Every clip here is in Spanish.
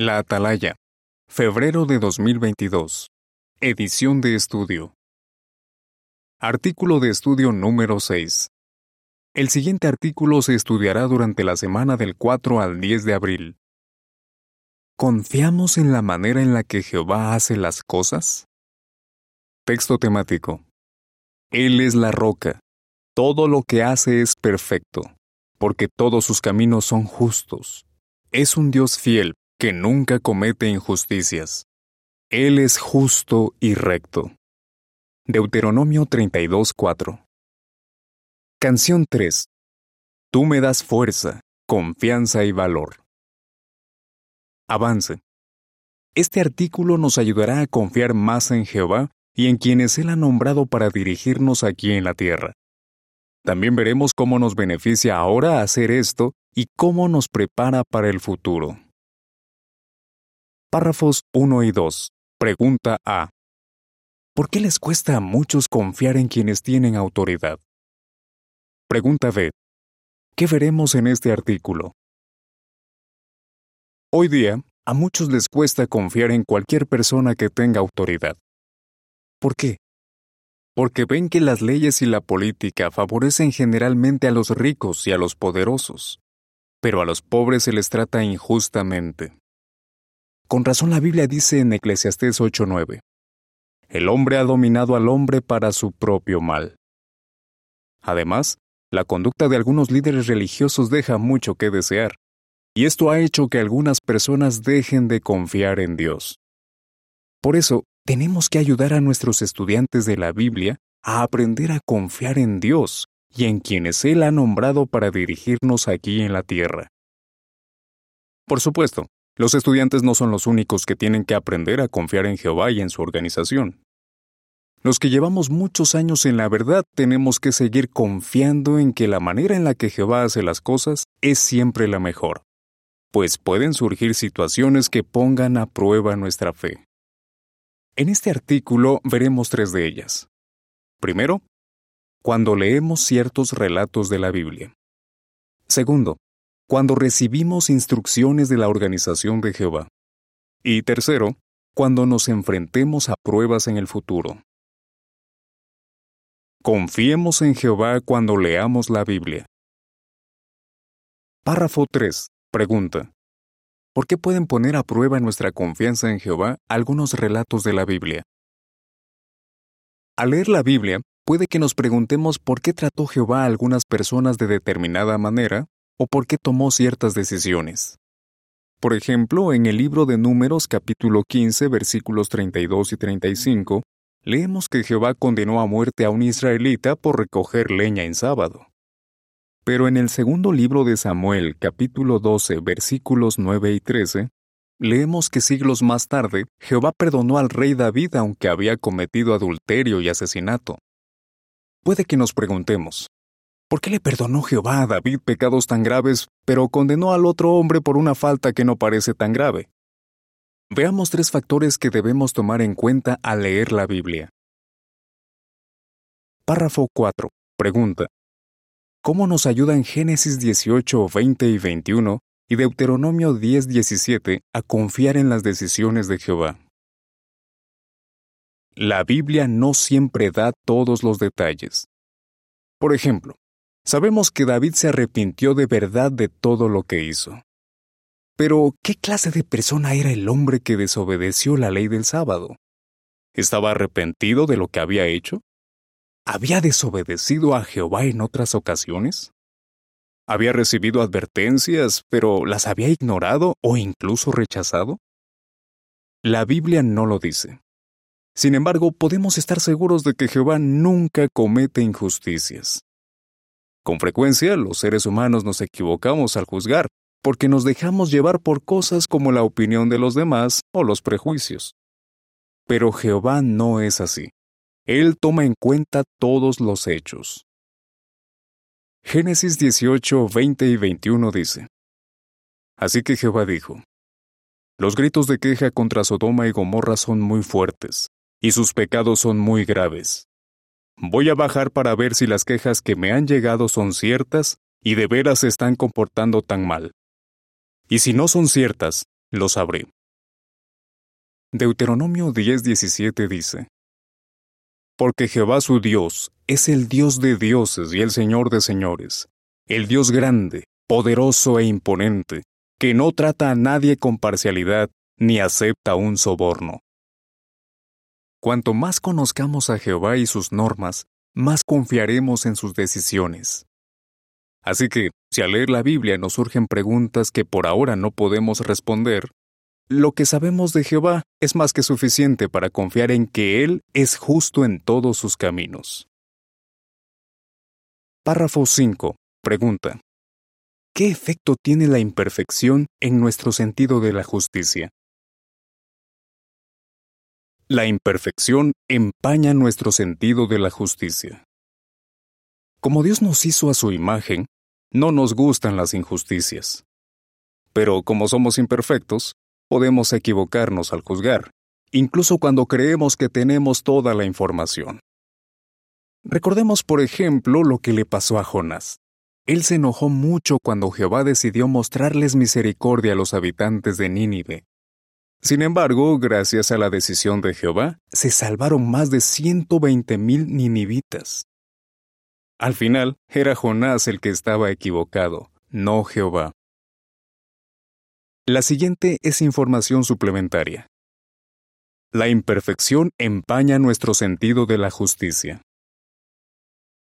La Atalaya. Febrero de 2022. Edición de estudio. Artículo de estudio número 6. El siguiente artículo se estudiará durante la semana del 4 al 10 de abril. ¿Confiamos en la manera en la que Jehová hace las cosas? Texto temático. Él es la roca. Todo lo que hace es perfecto, porque todos sus caminos son justos. Es un Dios fiel, que nunca comete injusticias. Él es justo y recto. Deuteronomio 32:4 Canción 3 Tú me das fuerza, confianza y valor. Avance. Este artículo nos ayudará a confiar más en Jehová y en quienes Él ha nombrado para dirigirnos aquí en la tierra. También veremos cómo nos beneficia ahora hacer esto y cómo nos prepara para el futuro. Párrafos 1 y 2. Pregunta A. ¿Por qué les cuesta a muchos confiar en quienes tienen autoridad? Pregunta B. ¿Qué veremos en este artículo? Hoy día, a muchos les cuesta confiar en cualquier persona que tenga autoridad. ¿Por qué? Porque ven que las leyes y la política favorecen generalmente a los ricos y a los poderosos, pero a los pobres se les trata injustamente. Con razón la Biblia dice en Eclesiastés 8:9, El hombre ha dominado al hombre para su propio mal. Además, la conducta de algunos líderes religiosos deja mucho que desear, y esto ha hecho que algunas personas dejen de confiar en Dios. Por eso, tenemos que ayudar a nuestros estudiantes de la Biblia a aprender a confiar en Dios y en quienes Él ha nombrado para dirigirnos aquí en la tierra. Por supuesto, los estudiantes no son los únicos que tienen que aprender a confiar en Jehová y en su organización. Los que llevamos muchos años en la verdad tenemos que seguir confiando en que la manera en la que Jehová hace las cosas es siempre la mejor, pues pueden surgir situaciones que pongan a prueba nuestra fe. En este artículo veremos tres de ellas. Primero, cuando leemos ciertos relatos de la Biblia. Segundo, cuando recibimos instrucciones de la organización de Jehová. Y tercero, cuando nos enfrentemos a pruebas en el futuro. Confiemos en Jehová cuando leamos la Biblia. Párrafo 3. Pregunta. ¿Por qué pueden poner a prueba nuestra confianza en Jehová algunos relatos de la Biblia? Al leer la Biblia, puede que nos preguntemos por qué trató Jehová a algunas personas de determinada manera o por qué tomó ciertas decisiones. Por ejemplo, en el libro de Números capítulo 15 versículos 32 y 35, leemos que Jehová condenó a muerte a un israelita por recoger leña en sábado. Pero en el segundo libro de Samuel capítulo 12 versículos 9 y 13, leemos que siglos más tarde Jehová perdonó al rey David aunque había cometido adulterio y asesinato. Puede que nos preguntemos, ¿Por qué le perdonó Jehová a David pecados tan graves, pero condenó al otro hombre por una falta que no parece tan grave? Veamos tres factores que debemos tomar en cuenta al leer la Biblia. Párrafo 4. Pregunta. ¿Cómo nos ayudan Génesis 18, 20 y 21 y Deuteronomio 10, 17 a confiar en las decisiones de Jehová? La Biblia no siempre da todos los detalles. Por ejemplo, Sabemos que David se arrepintió de verdad de todo lo que hizo. Pero, ¿qué clase de persona era el hombre que desobedeció la ley del sábado? ¿Estaba arrepentido de lo que había hecho? ¿Había desobedecido a Jehová en otras ocasiones? ¿Había recibido advertencias, pero las había ignorado o incluso rechazado? La Biblia no lo dice. Sin embargo, podemos estar seguros de que Jehová nunca comete injusticias. Con frecuencia, los seres humanos nos equivocamos al juzgar, porque nos dejamos llevar por cosas como la opinión de los demás o los prejuicios. Pero Jehová no es así. Él toma en cuenta todos los hechos. Génesis 18, 20 y 21 dice, Así que Jehová dijo, Los gritos de queja contra Sodoma y Gomorra son muy fuertes, y sus pecados son muy graves. Voy a bajar para ver si las quejas que me han llegado son ciertas y de veras se están comportando tan mal. Y si no son ciertas, lo sabré. Deuteronomio 10:17 dice, Porque Jehová su Dios es el Dios de dioses y el Señor de señores, el Dios grande, poderoso e imponente, que no trata a nadie con parcialidad ni acepta un soborno. Cuanto más conozcamos a Jehová y sus normas, más confiaremos en sus decisiones. Así que, si al leer la Biblia nos surgen preguntas que por ahora no podemos responder, lo que sabemos de Jehová es más que suficiente para confiar en que Él es justo en todos sus caminos. Párrafo 5. Pregunta. ¿Qué efecto tiene la imperfección en nuestro sentido de la justicia? La imperfección empaña nuestro sentido de la justicia. Como Dios nos hizo a su imagen, no nos gustan las injusticias. Pero como somos imperfectos, podemos equivocarnos al juzgar, incluso cuando creemos que tenemos toda la información. Recordemos, por ejemplo, lo que le pasó a Jonás. Él se enojó mucho cuando Jehová decidió mostrarles misericordia a los habitantes de Nínive sin embargo, gracias a la decisión de Jehová, se salvaron más de 120 mil ninivitas. Al final, era Jonás el que estaba equivocado, no Jehová. La siguiente es información suplementaria. La imperfección empaña nuestro sentido de la justicia.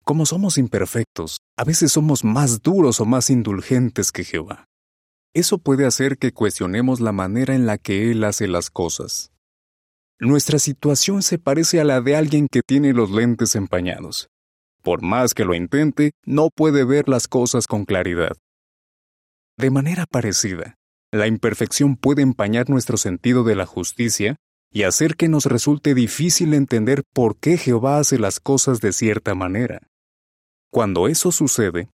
Como somos imperfectos, a veces somos más duros o más indulgentes que Jehová. Eso puede hacer que cuestionemos la manera en la que Él hace las cosas. Nuestra situación se parece a la de alguien que tiene los lentes empañados. Por más que lo intente, no puede ver las cosas con claridad. De manera parecida, la imperfección puede empañar nuestro sentido de la justicia y hacer que nos resulte difícil entender por qué Jehová hace las cosas de cierta manera. Cuando eso sucede,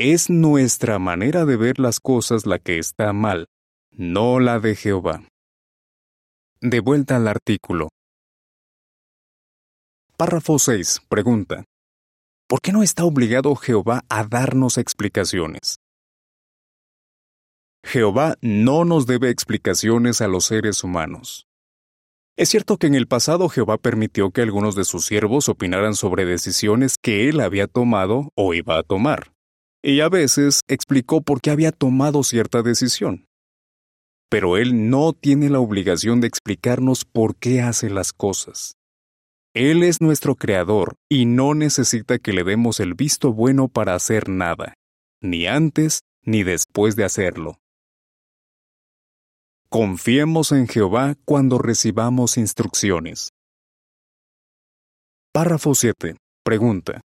es nuestra manera de ver las cosas la que está mal, no la de Jehová. De vuelta al artículo. Párrafo 6. Pregunta. ¿Por qué no está obligado Jehová a darnos explicaciones? Jehová no nos debe explicaciones a los seres humanos. Es cierto que en el pasado Jehová permitió que algunos de sus siervos opinaran sobre decisiones que él había tomado o iba a tomar y a veces explicó por qué había tomado cierta decisión. Pero Él no tiene la obligación de explicarnos por qué hace las cosas. Él es nuestro Creador y no necesita que le demos el visto bueno para hacer nada, ni antes ni después de hacerlo. Confiemos en Jehová cuando recibamos instrucciones. Párrafo 7. Pregunta.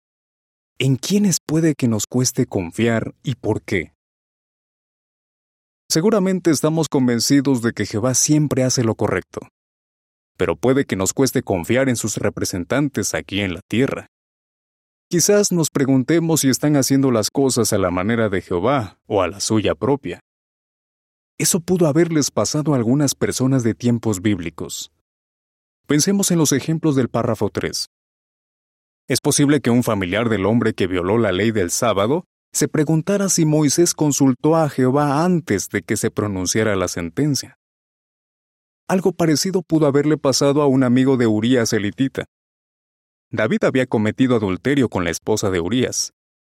¿En quiénes puede que nos cueste confiar y por qué? Seguramente estamos convencidos de que Jehová siempre hace lo correcto, pero puede que nos cueste confiar en sus representantes aquí en la tierra. Quizás nos preguntemos si están haciendo las cosas a la manera de Jehová o a la suya propia. Eso pudo haberles pasado a algunas personas de tiempos bíblicos. Pensemos en los ejemplos del párrafo 3. Es posible que un familiar del hombre que violó la ley del sábado se preguntara si Moisés consultó a Jehová antes de que se pronunciara la sentencia. Algo parecido pudo haberle pasado a un amigo de Urías elitita. David había cometido adulterio con la esposa de Urías,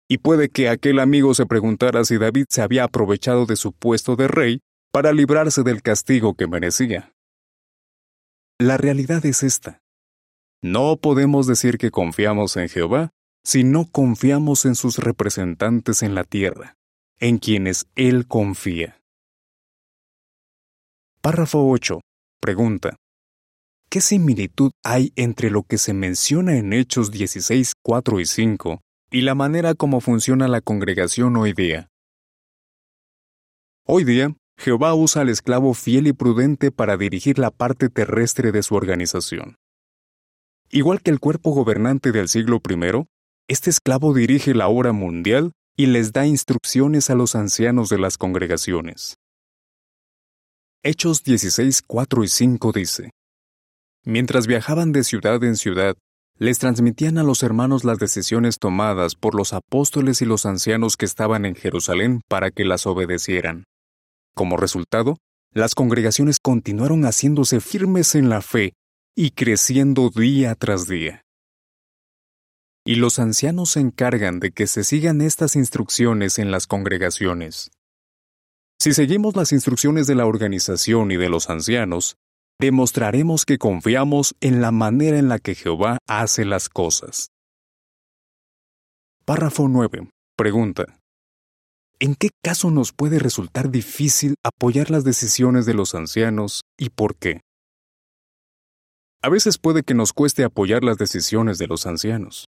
y puede que aquel amigo se preguntara si David se había aprovechado de su puesto de rey para librarse del castigo que merecía. La realidad es esta. No podemos decir que confiamos en Jehová si no confiamos en sus representantes en la tierra, en quienes Él confía. Párrafo 8. Pregunta. ¿Qué similitud hay entre lo que se menciona en Hechos 16, 4 y 5 y la manera como funciona la congregación hoy día? Hoy día, Jehová usa al esclavo fiel y prudente para dirigir la parte terrestre de su organización. Igual que el cuerpo gobernante del siglo I, este esclavo dirige la obra mundial y les da instrucciones a los ancianos de las congregaciones. Hechos 16, 4 y 5 dice, Mientras viajaban de ciudad en ciudad, les transmitían a los hermanos las decisiones tomadas por los apóstoles y los ancianos que estaban en Jerusalén para que las obedecieran. Como resultado, las congregaciones continuaron haciéndose firmes en la fe y creciendo día tras día. Y los ancianos se encargan de que se sigan estas instrucciones en las congregaciones. Si seguimos las instrucciones de la organización y de los ancianos, demostraremos que confiamos en la manera en la que Jehová hace las cosas. Párrafo 9. Pregunta. ¿En qué caso nos puede resultar difícil apoyar las decisiones de los ancianos y por qué? A veces puede que nos cueste apoyar las decisiones de los ancianos.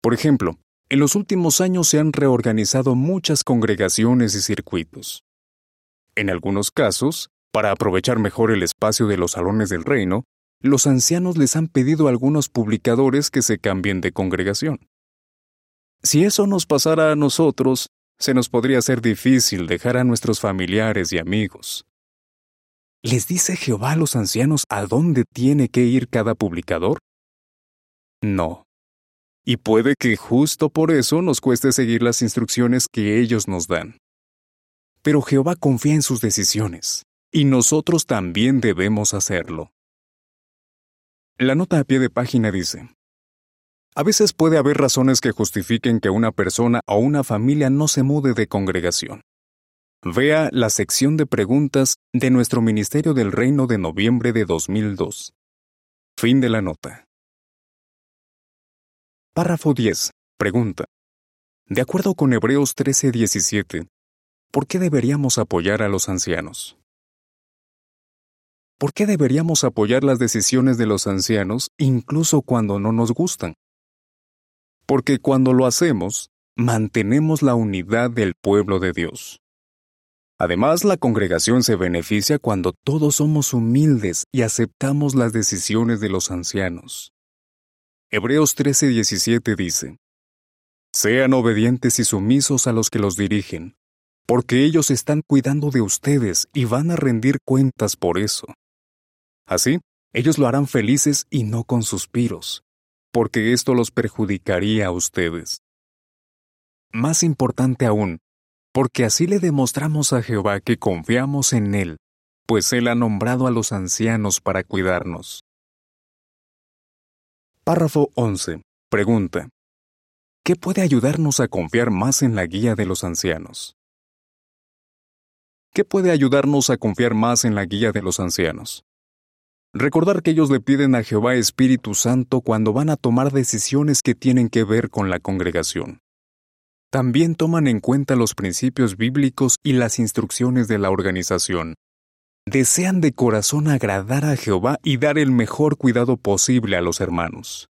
Por ejemplo, en los últimos años se han reorganizado muchas congregaciones y circuitos. En algunos casos, para aprovechar mejor el espacio de los salones del reino, los ancianos les han pedido a algunos publicadores que se cambien de congregación. Si eso nos pasara a nosotros, se nos podría ser difícil dejar a nuestros familiares y amigos. ¿Les dice Jehová a los ancianos a dónde tiene que ir cada publicador? No. Y puede que justo por eso nos cueste seguir las instrucciones que ellos nos dan. Pero Jehová confía en sus decisiones, y nosotros también debemos hacerlo. La nota a pie de página dice, a veces puede haber razones que justifiquen que una persona o una familia no se mude de congregación. Vea la sección de preguntas de nuestro Ministerio del Reino de noviembre de 2002. Fin de la nota. Párrafo 10. Pregunta. De acuerdo con Hebreos 13:17, ¿por qué deberíamos apoyar a los ancianos? ¿Por qué deberíamos apoyar las decisiones de los ancianos incluso cuando no nos gustan? porque cuando lo hacemos, mantenemos la unidad del pueblo de Dios. Además, la congregación se beneficia cuando todos somos humildes y aceptamos las decisiones de los ancianos. Hebreos 13:17 dice, Sean obedientes y sumisos a los que los dirigen, porque ellos están cuidando de ustedes y van a rendir cuentas por eso. Así, ellos lo harán felices y no con suspiros, porque esto los perjudicaría a ustedes. Más importante aún, porque así le demostramos a Jehová que confiamos en Él, pues Él ha nombrado a los ancianos para cuidarnos. Párrafo 11. Pregunta. ¿Qué puede ayudarnos a confiar más en la guía de los ancianos? ¿Qué puede ayudarnos a confiar más en la guía de los ancianos? Recordar que ellos le piden a Jehová Espíritu Santo cuando van a tomar decisiones que tienen que ver con la congregación. También toman en cuenta los principios bíblicos y las instrucciones de la organización. Desean de corazón agradar a Jehová y dar el mejor cuidado posible a los hermanos.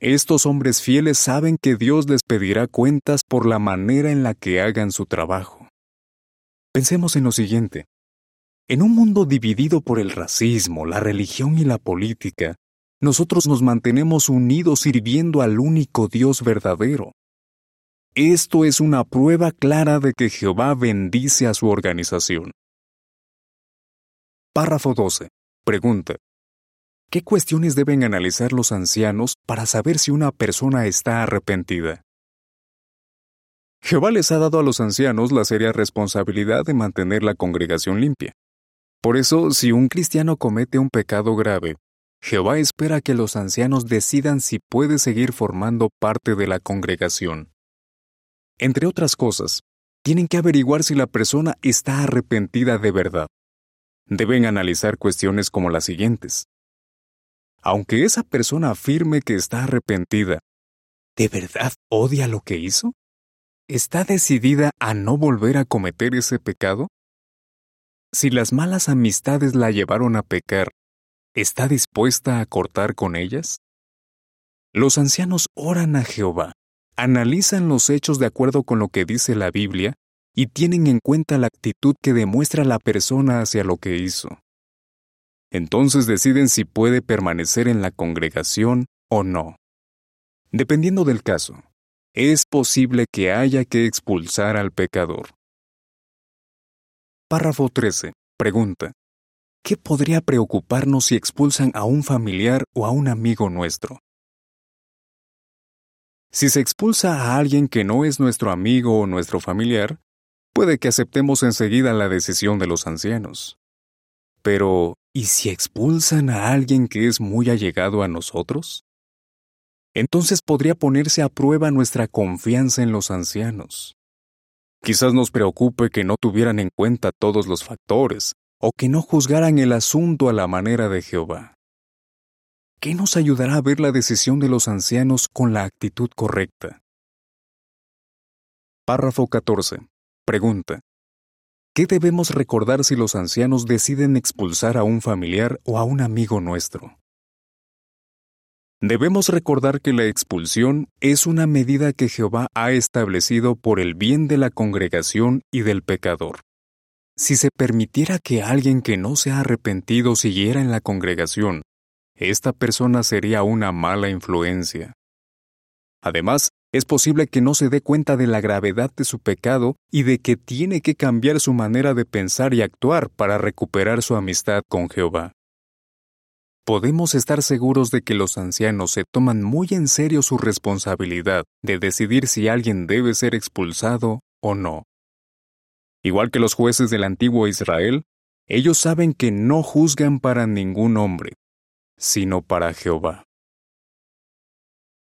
Estos hombres fieles saben que Dios les pedirá cuentas por la manera en la que hagan su trabajo. Pensemos en lo siguiente. En un mundo dividido por el racismo, la religión y la política, nosotros nos mantenemos unidos sirviendo al único Dios verdadero. Esto es una prueba clara de que Jehová bendice a su organización. Párrafo 12. Pregunta. ¿Qué cuestiones deben analizar los ancianos para saber si una persona está arrepentida? Jehová les ha dado a los ancianos la seria responsabilidad de mantener la congregación limpia. Por eso, si un cristiano comete un pecado grave, Jehová espera que los ancianos decidan si puede seguir formando parte de la congregación. Entre otras cosas, tienen que averiguar si la persona está arrepentida de verdad. Deben analizar cuestiones como las siguientes. Aunque esa persona afirme que está arrepentida, ¿de verdad odia lo que hizo? ¿Está decidida a no volver a cometer ese pecado? Si las malas amistades la llevaron a pecar, ¿está dispuesta a cortar con ellas? Los ancianos oran a Jehová, analizan los hechos de acuerdo con lo que dice la Biblia y tienen en cuenta la actitud que demuestra la persona hacia lo que hizo. Entonces deciden si puede permanecer en la congregación o no. Dependiendo del caso, es posible que haya que expulsar al pecador. Párrafo 13. Pregunta. ¿Qué podría preocuparnos si expulsan a un familiar o a un amigo nuestro? Si se expulsa a alguien que no es nuestro amigo o nuestro familiar, puede que aceptemos enseguida la decisión de los ancianos. Pero, ¿y si expulsan a alguien que es muy allegado a nosotros? Entonces podría ponerse a prueba nuestra confianza en los ancianos. Quizás nos preocupe que no tuvieran en cuenta todos los factores, o que no juzgaran el asunto a la manera de Jehová. ¿Qué nos ayudará a ver la decisión de los ancianos con la actitud correcta? Párrafo 14. Pregunta. ¿Qué debemos recordar si los ancianos deciden expulsar a un familiar o a un amigo nuestro? Debemos recordar que la expulsión es una medida que Jehová ha establecido por el bien de la congregación y del pecador. Si se permitiera que alguien que no se ha arrepentido siguiera en la congregación, esta persona sería una mala influencia. Además, es posible que no se dé cuenta de la gravedad de su pecado y de que tiene que cambiar su manera de pensar y actuar para recuperar su amistad con Jehová podemos estar seguros de que los ancianos se toman muy en serio su responsabilidad de decidir si alguien debe ser expulsado o no. Igual que los jueces del antiguo Israel, ellos saben que no juzgan para ningún hombre, sino para Jehová.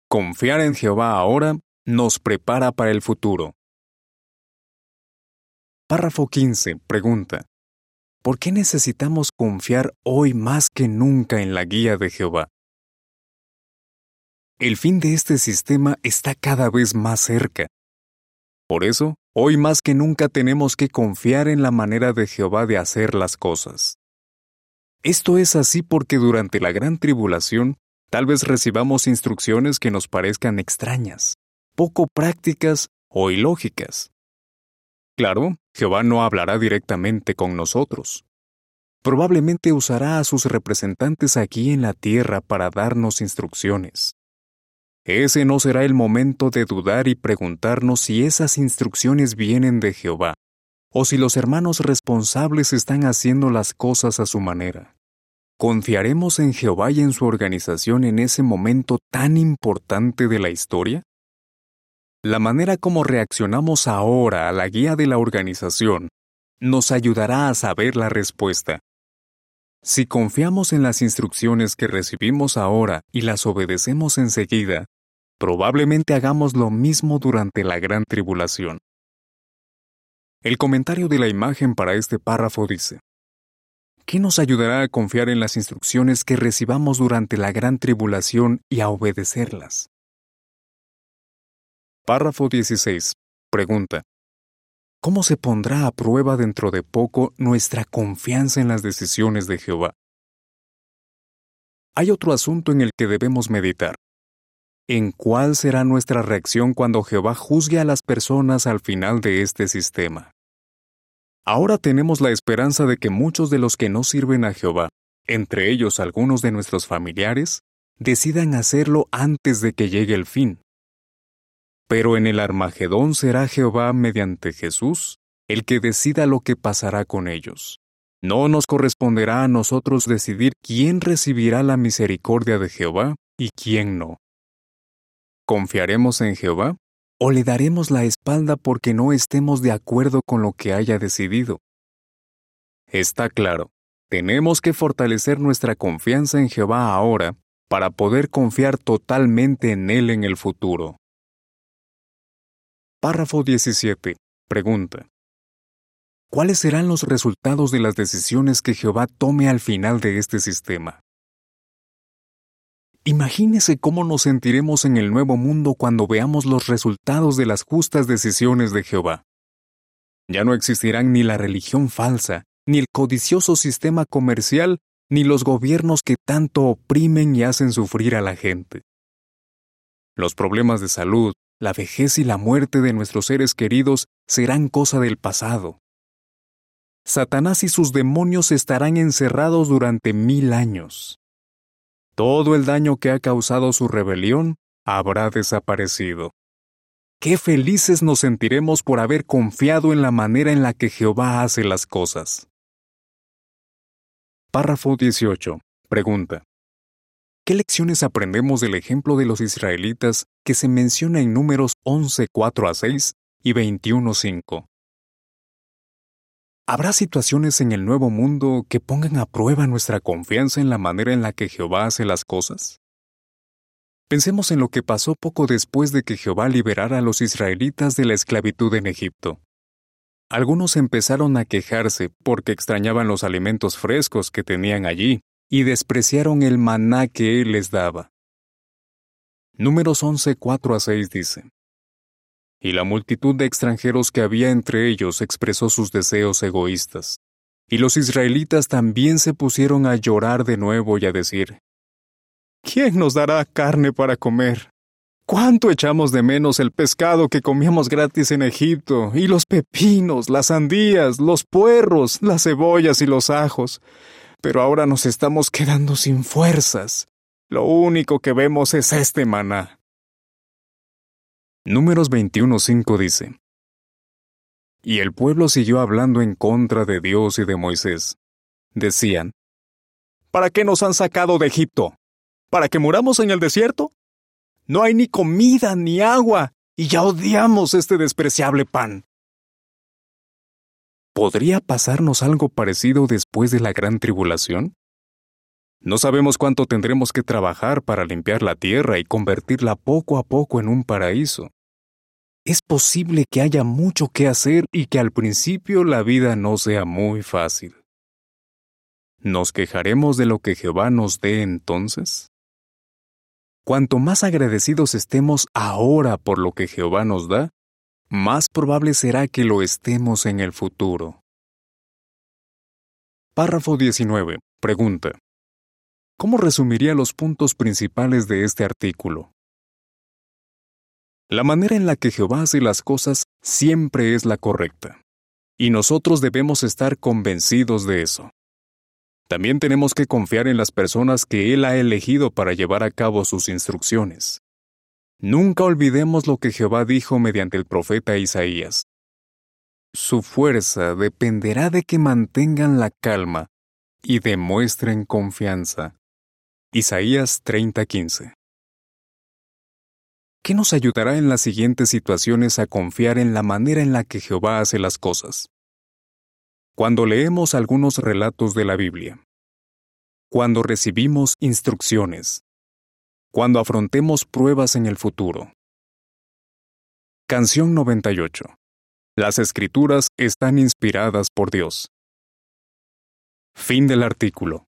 Confiar en Jehová ahora nos prepara para el futuro. Párrafo 15. Pregunta. ¿por qué necesitamos confiar hoy más que nunca en la guía de Jehová? El fin de este sistema está cada vez más cerca. Por eso, hoy más que nunca tenemos que confiar en la manera de Jehová de hacer las cosas. Esto es así porque durante la gran tribulación tal vez recibamos instrucciones que nos parezcan extrañas, poco prácticas o ilógicas. Claro, Jehová no hablará directamente con nosotros. Probablemente usará a sus representantes aquí en la tierra para darnos instrucciones. Ese no será el momento de dudar y preguntarnos si esas instrucciones vienen de Jehová, o si los hermanos responsables están haciendo las cosas a su manera. ¿Confiaremos en Jehová y en su organización en ese momento tan importante de la historia? La manera como reaccionamos ahora a la guía de la organización nos ayudará a saber la respuesta. Si confiamos en las instrucciones que recibimos ahora y las obedecemos enseguida, probablemente hagamos lo mismo durante la gran tribulación. El comentario de la imagen para este párrafo dice, ¿Qué nos ayudará a confiar en las instrucciones que recibamos durante la gran tribulación y a obedecerlas? Párrafo 16. Pregunta. ¿Cómo se pondrá a prueba dentro de poco nuestra confianza en las decisiones de Jehová? Hay otro asunto en el que debemos meditar. ¿En cuál será nuestra reacción cuando Jehová juzgue a las personas al final de este sistema? Ahora tenemos la esperanza de que muchos de los que no sirven a Jehová, entre ellos algunos de nuestros familiares, decidan hacerlo antes de que llegue el fin. Pero en el Armagedón será Jehová mediante Jesús el que decida lo que pasará con ellos. No nos corresponderá a nosotros decidir quién recibirá la misericordia de Jehová y quién no. ¿Confiaremos en Jehová o le daremos la espalda porque no estemos de acuerdo con lo que haya decidido? Está claro, tenemos que fortalecer nuestra confianza en Jehová ahora para poder confiar totalmente en Él en el futuro. Párrafo 17. Pregunta. ¿Cuáles serán los resultados de las decisiones que Jehová tome al final de este sistema? Imagínese cómo nos sentiremos en el nuevo mundo cuando veamos los resultados de las justas decisiones de Jehová. Ya no existirán ni la religión falsa, ni el codicioso sistema comercial, ni los gobiernos que tanto oprimen y hacen sufrir a la gente. Los problemas de salud, la vejez y la muerte de nuestros seres queridos serán cosa del pasado. Satanás y sus demonios estarán encerrados durante mil años. Todo el daño que ha causado su rebelión habrá desaparecido. Qué felices nos sentiremos por haber confiado en la manera en la que Jehová hace las cosas. Párrafo 18. Pregunta. ¿Qué lecciones aprendemos del ejemplo de los israelitas que se menciona en números 11, 4 a 6 y 21, 5? ¿Habrá situaciones en el nuevo mundo que pongan a prueba nuestra confianza en la manera en la que Jehová hace las cosas? Pensemos en lo que pasó poco después de que Jehová liberara a los israelitas de la esclavitud en Egipto. Algunos empezaron a quejarse porque extrañaban los alimentos frescos que tenían allí y despreciaron el maná que Él les daba. Números 11, 4 a 6 dice, Y la multitud de extranjeros que había entre ellos expresó sus deseos egoístas. Y los israelitas también se pusieron a llorar de nuevo y a decir, ¿Quién nos dará carne para comer? ¿Cuánto echamos de menos el pescado que comíamos gratis en Egipto, y los pepinos, las sandías, los puerros, las cebollas y los ajos? Pero ahora nos estamos quedando sin fuerzas. Lo único que vemos es este maná. Números 21.5 dice, Y el pueblo siguió hablando en contra de Dios y de Moisés. Decían, ¿Para qué nos han sacado de Egipto? ¿Para que muramos en el desierto? No hay ni comida ni agua, y ya odiamos este despreciable pan. ¿Podría pasarnos algo parecido después de la gran tribulación? No sabemos cuánto tendremos que trabajar para limpiar la tierra y convertirla poco a poco en un paraíso. Es posible que haya mucho que hacer y que al principio la vida no sea muy fácil. ¿Nos quejaremos de lo que Jehová nos dé entonces? Cuanto más agradecidos estemos ahora por lo que Jehová nos da, más probable será que lo estemos en el futuro. Párrafo 19. Pregunta. ¿Cómo resumiría los puntos principales de este artículo? La manera en la que Jehová hace las cosas siempre es la correcta, y nosotros debemos estar convencidos de eso. También tenemos que confiar en las personas que Él ha elegido para llevar a cabo sus instrucciones. Nunca olvidemos lo que Jehová dijo mediante el profeta Isaías. Su fuerza dependerá de que mantengan la calma y demuestren confianza. Isaías 30:15 ¿Qué nos ayudará en las siguientes situaciones a confiar en la manera en la que Jehová hace las cosas? Cuando leemos algunos relatos de la Biblia. Cuando recibimos instrucciones. Cuando afrontemos pruebas en el futuro. Canción 98. Las escrituras están inspiradas por Dios. Fin del artículo.